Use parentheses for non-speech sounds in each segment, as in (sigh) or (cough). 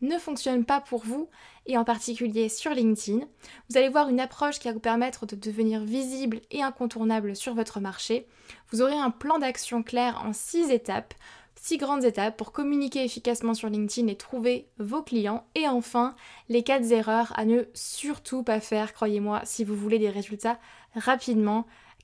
ne fonctionne pas pour vous, et en particulier sur LinkedIn. Vous allez voir une approche qui va vous permettre de devenir visible et incontournable sur votre marché. Vous aurez un plan d'action clair en 6 étapes, 6 grandes étapes pour communiquer efficacement sur LinkedIn et trouver vos clients. Et enfin, les 4 erreurs à ne surtout pas faire, croyez-moi, si vous voulez des résultats rapidement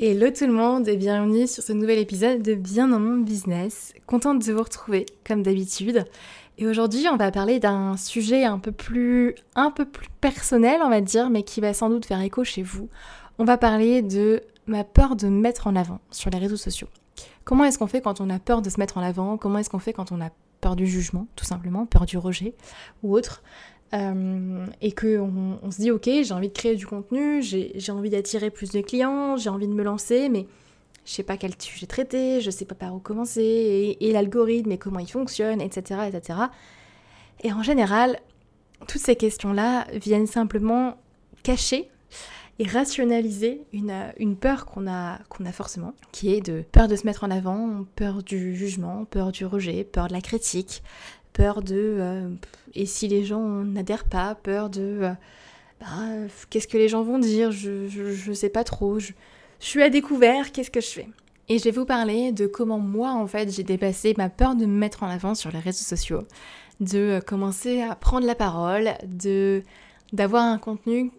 Hello tout le monde et bienvenue sur ce nouvel épisode de Bien dans mon business. Contente de vous retrouver comme d'habitude. Et aujourd'hui, on va parler d'un sujet un peu plus un peu plus personnel, on va dire, mais qui va sans doute faire écho chez vous. On va parler de ma peur de me mettre en avant sur les réseaux sociaux. Comment est-ce qu'on fait quand on a peur de se mettre en avant? Comment est-ce qu'on fait quand on a peur du jugement, tout simplement, peur du rejet ou autre? Euh, et qu'on on se dit ok j'ai envie de créer du contenu, j'ai envie d'attirer plus de clients, j'ai envie de me lancer, mais je sais pas quel sujet traiter, je sais pas par où commencer, et, l'algorithme et comment il fonctionne, etc., etc. Et en général, toutes ces questions-là viennent simplement cacher et rationaliser une, une peur qu'on a, qu'on a forcément, qui est de peur de se mettre en avant, peur du jugement, peur du rejet, peur de la critique, peur de euh, et si les gens n'adhèrent pas, peur de euh, bah, qu'est-ce que les gens vont dire, je, je, sais pas trop, je, suis à découvert, qu'est-ce que je fais? Et je vais vous parler de comment moi en fait j'ai dépassé ma peur de me mettre en avant sur les réseaux sociaux, de euh, commencer à prendre la parole, de d'avoir un contenu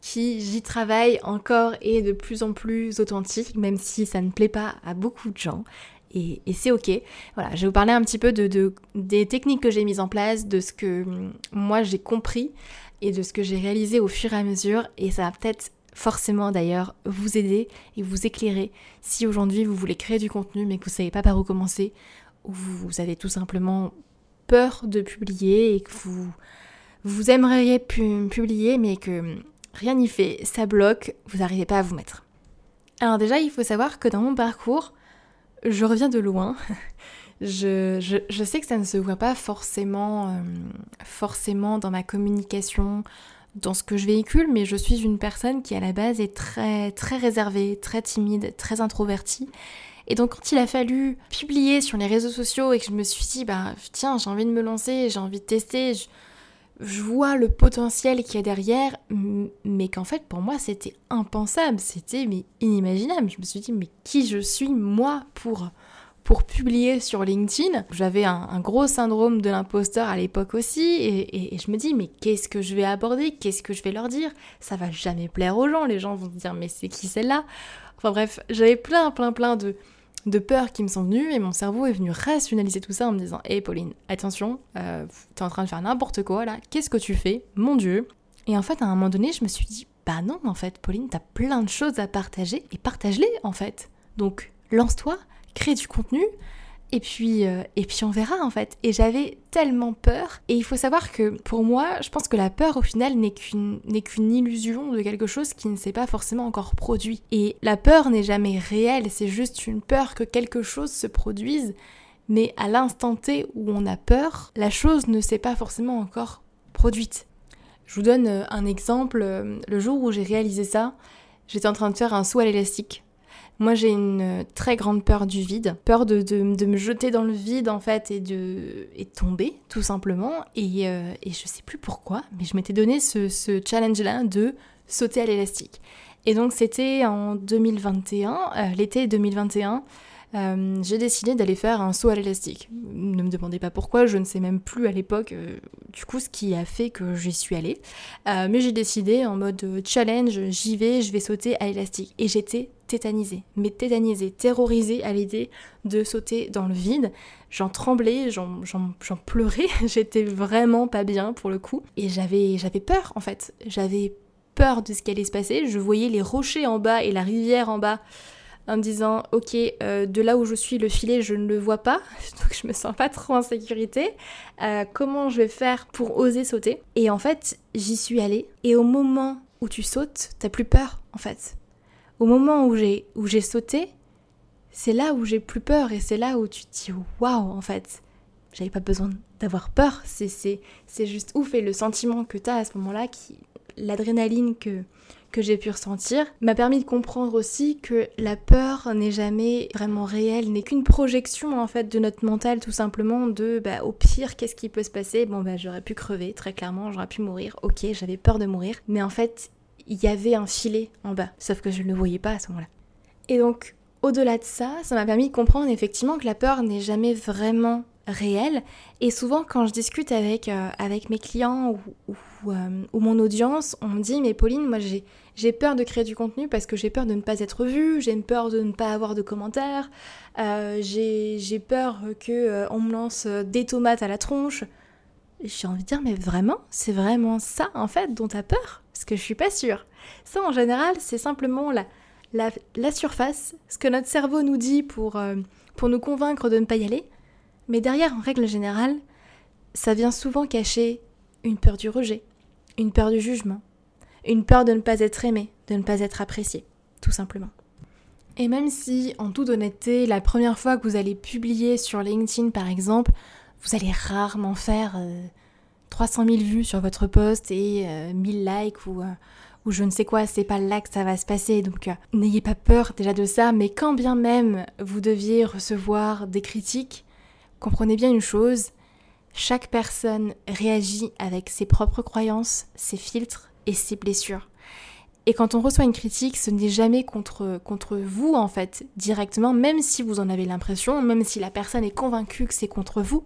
qui j'y travaille encore et de plus en plus authentique, même si ça ne plaît pas à beaucoup de gens et, c'est ok. Voilà, je vais vous parler un petit peu de, des techniques que j'ai mises en place, de ce que hum, moi j'ai compris et de ce que j'ai réalisé au fur et à mesure et ça va peut-être forcément d'ailleurs vous aider et vous éclairer si aujourd'hui vous voulez créer du contenu mais que vous savez pas par où commencer ou vous avez tout simplement peur de publier et que vous vous aimeriez publier mais que hum, rien n'y fait, ça bloque, vous n'arrivez pas à vous mettre. Alors déjà, il faut savoir que dans mon parcours, je reviens de loin. (laughs) je, je, sais que ça ne se voit pas forcément, euh, forcément dans ma communication, dans ce que je véhicule, mais je suis une personne qui à la base est très, très réservée, très timide, très introvertie. Et donc quand il a fallu publier sur les réseaux sociaux et que je me suis dit, bah tiens, j'ai envie de me lancer, j'ai envie de tester, je vois le potentiel qu'il y a derrière, mais qu'en fait pour moi c'était impensable, c'était mais inimaginable. Je me suis dit mais qui je suis moi pour pour publier sur LinkedIn? J'avais un, gros syndrome de l'imposteur à l'époque aussi et, je me dis mais qu'est-ce que je vais aborder? Qu'est-ce que je vais leur dire? Ça va jamais plaire aux gens, les gens vont se dire mais c'est qui celle-là? Enfin bref, j'avais plein plein plein de, de peurs qui me sont venues et mon cerveau est venu rationaliser tout ça en me disant Hé Pauline, attention, euh, t'es en train de faire n'importe quoi là, qu'est-ce que tu fais? Mon Dieu. Et en fait, à un moment donné, je me suis dit Bah non, en fait, Pauline, t'as plein de choses à partager et partage-les en fait. Donc, lance-toi, crée du contenu, et puis, euh, et puis on verra en fait. Et j'avais tellement peur. Et il faut savoir que pour moi, je pense que la peur au final n'est qu'une illusion de quelque chose qui ne s'est pas forcément encore produit. Et la peur n'est jamais réelle, c'est juste une peur que quelque chose se produise. Mais à l'instant T où on a peur, la chose ne s'est pas forcément encore produite. Je vous donne euh, un exemple. Le jour où j'ai réalisé ça, j'étais en train de faire un saut à l'élastique. Moi, j'ai une très grande peur du vide, peur de, me jeter dans le vide en fait et de, tomber tout simplement. Et, euh, et je sais plus pourquoi, mais je m'étais donné ce, ce challenge-là de sauter à l'élastique. Et donc c'était en 2021, euh, l'été 2021. Euh, j'ai décidé d'aller faire un saut à l'élastique. Ne me demandez pas pourquoi, je ne sais même plus à l'époque du coup ce qui a fait que j'y suis allée. mais j'ai décidé en mode challenge, j'y vais, je vais sauter à l'élastique. Et j'étais tétanisée, mais tétanisée, terrorisée à l'idée de sauter dans le vide. J'en tremblais, j'en pleurais, (laughs) j'étais vraiment pas bien pour le coup. Et j'avais peur en fait, j'avais peur de ce qui allait se passer. Je voyais les rochers en bas et la rivière en bas en me disant ok euh, de là où je suis le filet je ne le vois pas. (laughs) Donc je me sens pas trop en sécurité. Euh, comment je vais faire pour oser sauter? Et en fait j'y suis allée. Et au moment où tu sautes t'as plus peur en fait. Au moment où j'ai où j'ai sauté, c'est là où j'ai plus peur et c'est là où tu te dis waouh en fait, j'avais pas besoin d'avoir peur, c'est c'est juste ouf. Et le sentiment que tu as à ce moment-là qui l'adrénaline que que j'ai pu ressentir m'a permis de comprendre aussi que la peur n'est jamais vraiment réelle, n'est qu'une projection en fait de notre mental tout simplement de bah, au pire qu'est-ce qui peut se passer? Bon bah j'aurais pu crever très clairement, j'aurais pu mourir. OK, j'avais peur de mourir, mais en fait, il y avait un filet en bas, sauf que je ne le voyais pas à ce moment-là. Et donc, au-delà de ça, ça m'a permis de comprendre effectivement que la peur n'est jamais vraiment réelle. Et souvent, quand je discute avec, euh, avec mes clients ou, euh, ou, mon audience, on me dit Mais Pauline, moi j'ai peur de créer du contenu parce que j'ai peur de ne pas être vue, j'ai peur de ne pas avoir de commentaires, euh, j'ai peur qu'on on me lance des tomates à la tronche. J'ai envie de dire Mais vraiment C'est vraiment ça en fait dont tu as peur? Parce que je suis pas sûre. Ça, en général, c'est simplement la, la, surface, ce que notre cerveau nous dit pour, euh, pour nous convaincre de ne pas y aller. Mais derrière, en règle générale, ça vient souvent cacher une peur du rejet, une peur du jugement, une peur de ne pas être aimé, de ne pas être apprécié, tout simplement. Et même si, en toute honnêteté, la première fois que vous allez publier sur LinkedIn, par exemple, vous allez rarement faire euh, 300 000 vues sur votre post et 1000 euh, likes ou, euh, ou je ne sais quoi, c'est pas là que ça va se passer. Donc euh, n'ayez pas peur déjà de ça, mais quand bien même vous deviez recevoir des critiques, comprenez bien une chose, chaque personne réagit avec ses propres croyances, ses filtres et ses blessures. Et quand on reçoit une critique, ce n'est jamais contre, contre vous en fait, directement, même si vous en avez l'impression, même si la personne est convaincue que c'est contre vous,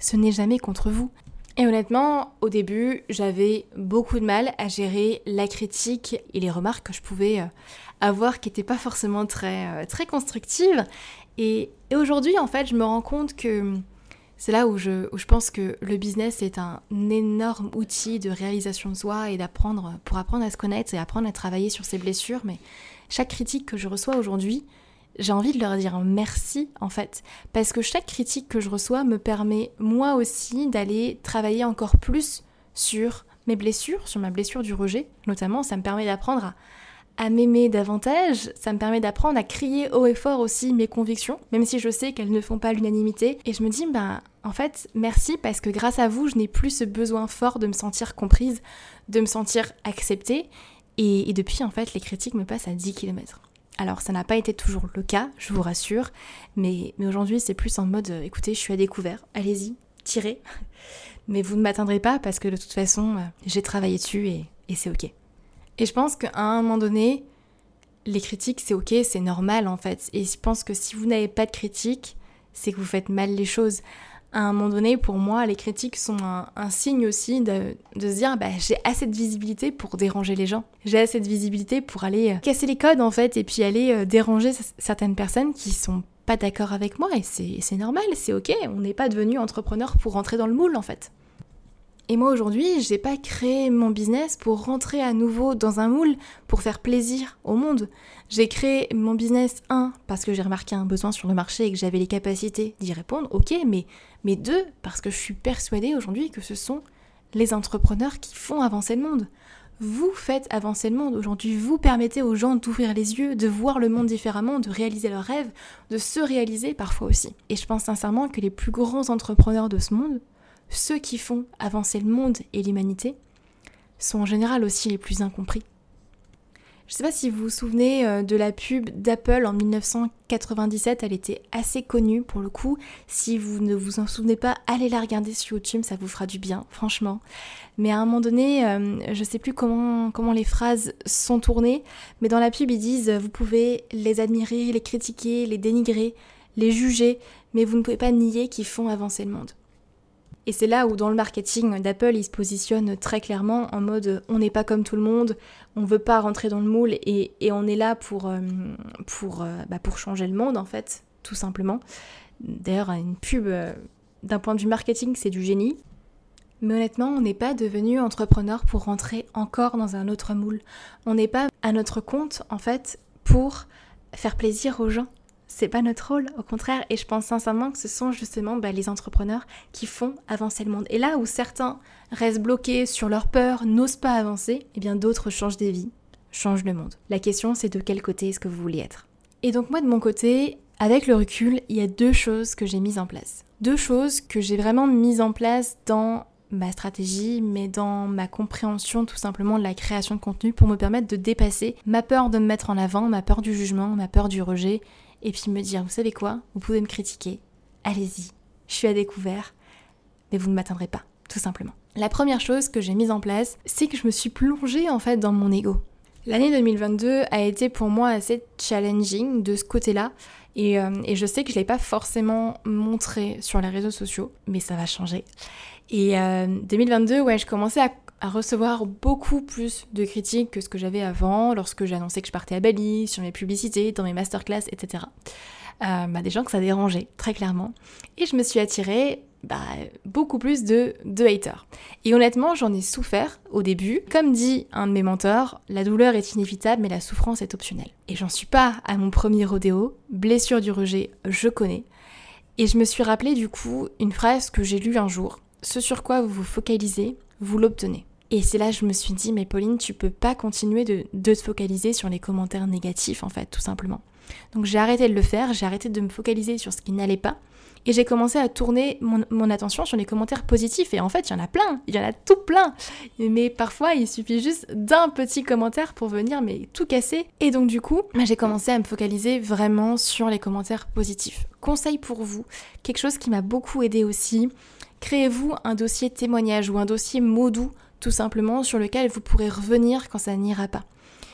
ce n'est jamais contre vous. Et honnêtement, au début, j'avais beaucoup de mal à gérer la critique et les remarques que je pouvais euh, avoir qui n'étaient pas forcément très, euh, très constructives. Et, aujourd'hui, en fait, je me rends compte que c'est là où je, pense que le business est un énorme outil de réalisation de soi et d'apprendre, pour apprendre à se connaître et apprendre à travailler sur ses blessures. Mais chaque critique que je reçois aujourd'hui, j'ai envie de leur dire merci en fait, parce que chaque critique que je reçois me permet moi aussi d'aller travailler encore plus sur mes blessures, sur ma blessure du rejet notamment, ça me permet d'apprendre à, à m'aimer davantage, ça me permet d'apprendre à crier haut et fort aussi mes convictions, même si je sais qu'elles ne font pas l'unanimité, et je me dis, ben en fait, merci parce que grâce à vous, je n'ai plus ce besoin fort de me sentir comprise, de me sentir acceptée, et, depuis en fait, les critiques me passent à 10 km. Alors ça n'a pas été toujours le cas, je vous rassure, mais, mais aujourd'hui c'est plus en mode euh, écoutez, je suis à découvert, allez-y, tirez. (laughs) Mais vous ne m'atteindrez pas parce que de toute façon, euh, j'ai travaillé dessus et, et c'est ok. Et je pense qu'à un moment donné, les critiques, c'est ok, c'est normal en fait. Et je pense que si vous n'avez pas de critiques, c'est que vous faites mal les choses. À un moment donné, pour moi, les critiques sont un, signe aussi de, se dire bah, j'ai assez de visibilité pour déranger les gens. J'ai assez de visibilité pour aller euh, casser les codes en fait et puis aller euh, déranger certaines personnes qui sont pas d'accord avec moi et c'est normal, c'est ok. On n'est pas devenu entrepreneur pour rentrer dans le moule en fait. Et moi aujourd'hui, j'ai pas créé mon business pour rentrer à nouveau dans un moule, pour faire plaisir au monde. J'ai créé mon business, un, parce que j'ai remarqué un besoin sur le marché et que j'avais les capacités d'y répondre, ok, mais, mais deux, parce que je suis persuadée aujourd'hui que ce sont les entrepreneurs qui font avancer le monde. Vous faites avancer le monde. Aujourd'hui, vous permettez aux gens d'ouvrir les yeux, de voir le monde différemment, de réaliser leurs rêves, de se réaliser parfois aussi. Et je pense sincèrement que les plus grands entrepreneurs de ce monde ceux qui font avancer le monde et l'humanité sont en général aussi les plus incompris. Je ne sais pas si vous vous souvenez euh, de la pub d'Apple en 1997, elle était assez connue pour le coup. Si vous ne vous en souvenez pas, allez la regarder sur YouTube, ça vous fera du bien, franchement. Mais à un moment donné, euh, je ne sais plus comment, comment les phrases sont tournées, mais dans la pub ils disent vous pouvez les admirer, les critiquer, les dénigrer, les juger, mais vous ne pouvez pas nier qu'ils font avancer le monde. Et c'est là où dans le marketing d'Apple, il se positionne très clairement en mode on n'est pas comme tout le monde, on veut pas rentrer dans le moule et, on est là pour, euh, euh, bah, pour changer le monde en fait, tout simplement. D'ailleurs, une pub euh, d'un point de vue marketing, c'est du génie. Mais honnêtement, on n'est pas devenu entrepreneur pour rentrer encore dans un autre moule. On n'est pas à notre compte en fait pour faire plaisir aux gens c'est pas notre rôle, au contraire, et je pense sincèrement que ce sont justement bah, les entrepreneurs qui font avancer le monde. Et là où certains restent bloqués sur leur peur, n'osent pas avancer, et eh bien d'autres changent des vies, changent le monde. La question c'est de quel côté est-ce que vous voulez être? Et donc moi de mon côté, avec le recul, il y a deux choses que j'ai mises en place. Deux choses que j'ai vraiment mises en place dans ma stratégie, mais dans ma compréhension tout simplement de la création de contenu pour me permettre de dépasser ma peur de me mettre en avant, ma peur du jugement, ma peur du rejet et puis me dire, vous savez quoi, vous pouvez me critiquer, allez-y, je suis à découvert, mais vous ne m'atteindrez pas, tout simplement. La première chose que j'ai mise en place, c'est que je me suis plongée en fait dans mon ego. L'année 2022 a été pour moi assez challenging de ce côté-là. Et, euh, je sais que je ne l'ai pas forcément montré sur les réseaux sociaux, mais ça va changer. Et 2022, euh, ouais, je commençais à à recevoir beaucoup plus de critiques que ce que j'avais avant, lorsque annoncé que je partais à Bali, sur mes publicités, dans mes masterclass, etc. Euh, bah, des gens que ça dérangeait, très clairement. Et je me suis attirée bah, beaucoup plus de, de haters. Et honnêtement, j'en ai souffert au début. Comme dit un de mes mentors, la douleur est inévitable, mais la souffrance est optionnelle. Et j'en suis pas à mon premier rodéo. Blessure du rejet, je connais. Et je me suis rappelé du coup une phrase que j'ai lue un jour. Ce sur quoi vous vous focalisez, vous l'obtenez. Et c'est là que je me suis dit, mais Pauline, tu peux pas continuer de, de te focaliser sur les commentaires négatifs, en fait, tout simplement. Donc j'ai arrêté de le faire, j'ai arrêté de me focaliser sur ce qui n'allait pas, et j'ai commencé à tourner mon, attention sur les commentaires positifs. Et en fait, il y en a plein, il y en a tout plein. Mais parfois, il suffit juste d'un petit commentaire pour venir mais tout casser. Et donc du coup, bah, j'ai commencé à me focaliser vraiment sur les commentaires positifs. Conseil pour vous, quelque chose qui m'a beaucoup aidé aussi. Créez-vous un dossier témoignage ou un dossier mot doux tout simplement, sur lequel vous pourrez revenir quand ça n'ira pas.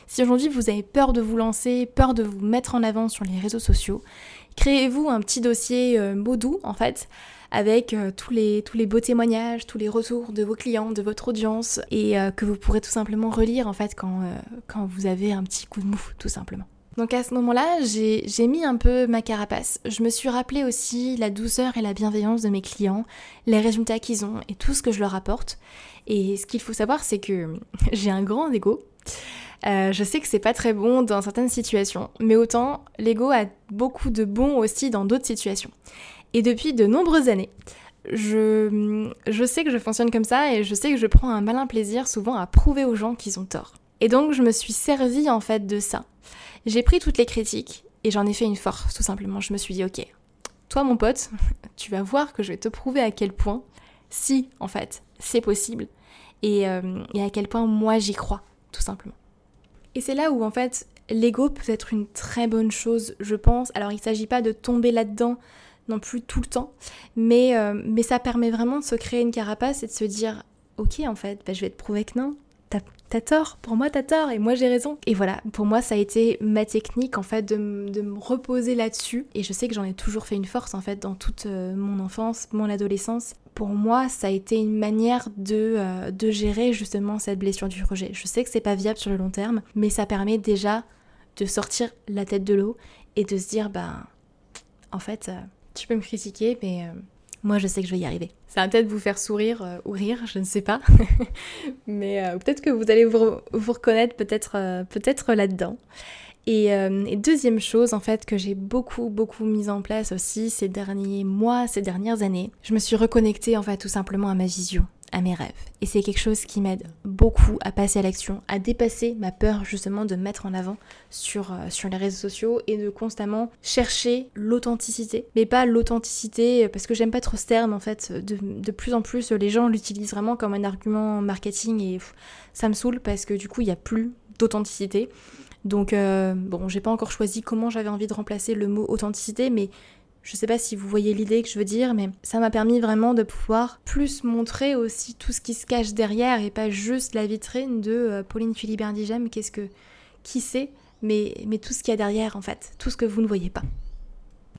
Si aujourd'hui vous avez peur de vous lancer, peur de vous mettre en avant sur les réseaux sociaux, créez-vous un petit dossier euh, doux en fait, avec euh, tous, les, tous les beaux témoignages, tous les retours de vos clients, de votre audience, et euh, que vous pourrez tout simplement relire en fait quand, euh, quand vous avez un petit coup de mou, tout simplement. Donc à ce moment-là, j'ai mis un peu ma carapace. Je me suis rappelé aussi la douceur et la bienveillance de mes clients, les résultats qu'ils ont et tout ce que je leur apporte. Et ce qu'il faut savoir, c'est que (laughs) j'ai un grand ego. Euh, je sais que c'est pas très bon dans certaines situations, mais autant l'ego a beaucoup de bon aussi dans d'autres situations. Et depuis de nombreuses années, je, je sais que je fonctionne comme ça et je sais que je prends un malin plaisir souvent à prouver aux gens qu'ils ont tort. Et donc je me suis servi en fait de ça. J'ai pris toutes les critiques et j'en ai fait une force tout simplement. Je me suis dit ok, toi mon pote, (laughs) tu vas voir que je vais te prouver à quel point, si en fait c'est possible, euh, et, à quel point moi j'y crois, tout simplement. Et c'est là où en fait l'ego peut être une très bonne chose, je pense. Alors il ne s'agit pas de tomber là-dedans non plus tout le temps, mais, euh, mais ça permet vraiment de se créer une carapace et de se dire ok en fait, bah, je vais te prouver que non. T'as tort, pour moi t'as tort et moi j'ai raison. Et voilà, pour moi ça a été ma technique en fait de, me reposer là-dessus. Et je sais que j'en ai toujours fait une force en fait dans toute euh, mon enfance, mon adolescence. Pour moi ça a été une manière de, euh, de gérer justement cette blessure du rejet. Je sais que c'est pas viable sur le long terme, mais ça permet déjà de sortir la tête de l'eau et de se dire bah en fait euh, tu peux me critiquer mais moi, je sais que je vais y arriver. Ça va peut-être vous faire sourire euh, ou rire, je ne sais pas. (laughs) Mais euh, peut-être que vous allez vous, reconnaître peut-être euh, peut-être là-dedans. Et, et, deuxième chose, en fait, que j'ai beaucoup, beaucoup mis en place aussi ces derniers mois, ces dernières années, je me suis reconnectée, en fait, tout simplement à ma vision à mes rêves. Et c'est quelque chose qui m'aide beaucoup à passer à l'action, à dépasser ma peur justement de mettre en avant sur, euh, sur les réseaux sociaux et de constamment chercher l'authenticité. Mais pas l'authenticité, euh, parce que j'aime pas trop ce terme en fait. De, plus en plus, les gens l'utilisent vraiment comme un argument marketing et ça me saoule parce que du coup, il n'y a plus d'authenticité. Donc euh, bon, j'ai pas encore choisi comment j'avais envie de remplacer le mot authenticité, mais je sais pas si vous voyez l'idée que je veux dire, mais ça m'a permis vraiment de pouvoir plus montrer aussi tout ce qui se cache derrière et pas juste la vitrine de euh, Pauline Philibert-Digem, qu'est-ce que. qui sait, mais, mais tout ce qu'il y a derrière en fait, tout ce que vous ne voyez pas.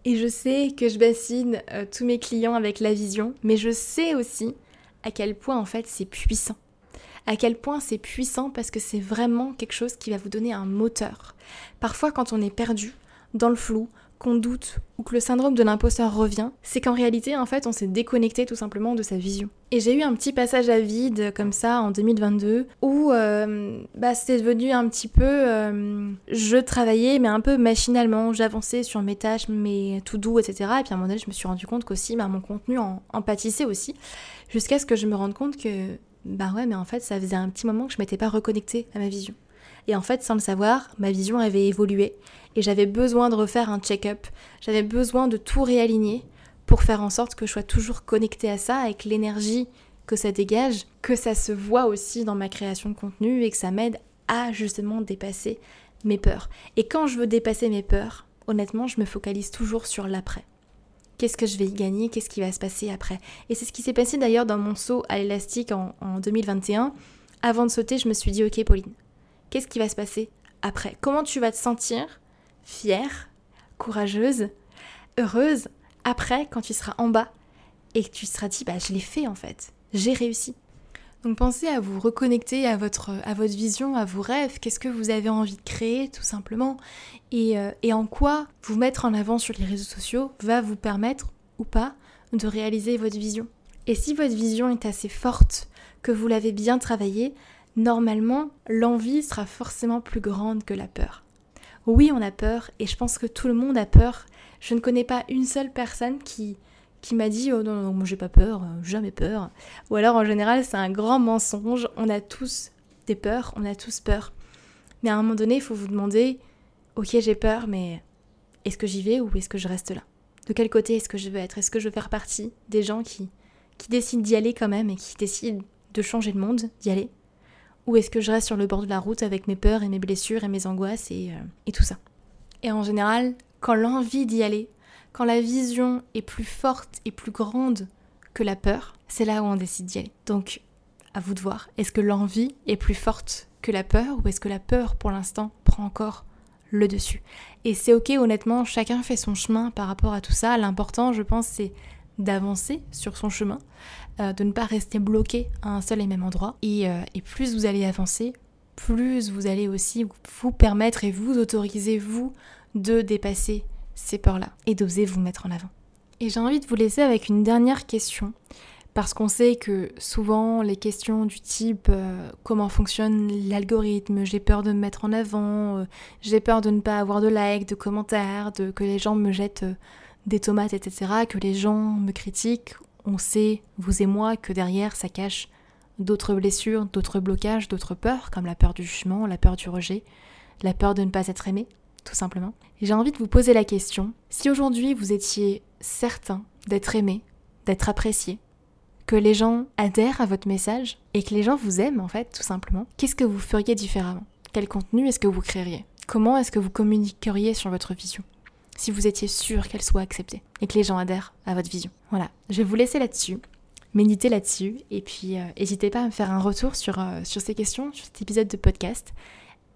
Et je sais que je bassine euh, tous mes clients avec la vision, mais je sais aussi à quel point en fait c'est puissant. À quel point c'est puissant parce que c'est vraiment quelque chose qui va vous donner un moteur. Parfois quand on est perdu, dans le flou, qu'on doute ou que le syndrome de l'imposteur revient, c'est qu'en réalité, en fait, on s'est déconnecté tout simplement de sa vision. Et j'ai eu un petit passage à vide comme ça en 2022 où euh, bah, c'était devenu un petit peu. Euh, je travaillais, mais un peu machinalement. J'avançais sur mes tâches, mes tout doux, etc. Et puis à un moment donné, je me suis rendu compte qu'aussi, bah, mon contenu en, en pâtissait aussi. Jusqu'à ce que je me rende compte que, bah ouais, mais en fait, ça faisait un petit moment que je m'étais pas reconnectée à ma vision. Et en fait, sans le savoir, ma vision avait évolué et j'avais besoin de refaire un check-up. J'avais besoin de tout réaligner pour faire en sorte que je sois toujours connectée à ça avec l'énergie que ça dégage, que ça se voit aussi dans ma création de contenu et que ça m'aide à justement dépasser mes peurs. Et quand je veux dépasser mes peurs, honnêtement, je me focalise toujours sur l'après. Qu'est-ce que je vais y gagner? Qu'est-ce qui va se passer après? Et c'est ce qui s'est passé d'ailleurs dans mon saut à l'élastique en, en 2021. Avant de sauter, je me suis dit, ok Pauline, qu'est-ce qui va se passer après? Comment tu vas te sentir fière, courageuse, heureuse après quand tu seras en bas et que tu seras dit bah je l'ai fait en fait, j'ai réussi. Donc pensez à vous reconnecter à votre, à votre vision, à vos rêves, qu'est-ce que vous avez envie de créer tout simplement, et, euh, et en quoi vous mettre en avant sur les réseaux sociaux va vous permettre ou pas de réaliser votre vision? Et si votre vision est assez forte, que vous l'avez bien travaillée, normalement l'envie sera forcément plus grande que la peur. Oui, on a peur et je pense que tout le monde a peur. Je ne connais pas une seule personne qui, qui m'a dit Oh non, non, moi j'ai pas peur, euh, jamais peur. Ou alors en général, c'est un grand mensonge. On a tous des peurs, on a tous peur. Mais à un moment donné, il faut vous demander Ok, j'ai peur, mais est-ce que j'y vais ou est-ce que je reste là? De quel côté est-ce que je veux être? Est-ce que je veux faire partie des gens qui, qui décident d'y aller quand même et qui décident de changer le monde, d'y aller? Ou est-ce que je reste sur le bord de la route avec mes peurs et mes blessures et mes angoisses et, euh, et tout ça Et en général, quand l'envie d'y aller, quand la vision est plus forte et plus grande que la peur, c'est là où on décide d'y aller. Donc, à vous de voir. Est-ce que l'envie est plus forte que la peur ou est-ce que la peur, pour l'instant, prend encore le dessus? Et c'est ok, honnêtement, chacun fait son chemin par rapport à tout ça. L'important, je pense, c'est d'avancer sur son chemin, euh, de ne pas rester bloqué à un seul et même endroit. Euh, et, plus vous allez avancer, plus vous allez aussi vous permettre et vous autoriser, vous, de dépasser ces peurs-là et d'oser vous mettre en avant. Et j'ai envie de vous laisser avec une dernière question, parce qu'on sait que souvent les questions du type euh, comment fonctionne l'algorithme, j'ai peur de me mettre en avant, j'ai peur de ne pas avoir de likes, de commentaires, de que les gens me jettent des tomates, etc., que les gens me critiquent, on sait, vous et moi, que derrière ça cache d'autres blessures, d'autres blocages, d'autres peurs, comme la peur du jugement, la peur du rejet, la peur de ne pas être aimé, tout simplement. J'ai envie de vous poser la question, si aujourd'hui vous étiez certain d'être aimé, d'être apprécié, que les gens adhèrent à votre message et que les gens vous aiment en fait, tout simplement, qu'est-ce que vous feriez différemment? Quel contenu est-ce que vous créeriez? Comment est-ce que vous communiqueriez sur votre vision? Si vous étiez sûr qu'elle soit acceptée et que les gens adhèrent à votre vision. Voilà, je vais vous laisser là-dessus. méditer là-dessus. Et puis, n'hésitez pas à me faire un retour sur, sur ces questions, sur cet épisode de podcast.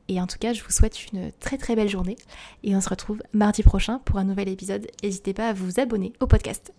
Et en tout cas, je vous souhaite une très très belle journée. Et on se retrouve mardi prochain pour un nouvel épisode. N'hésitez pas à vous abonner au podcast.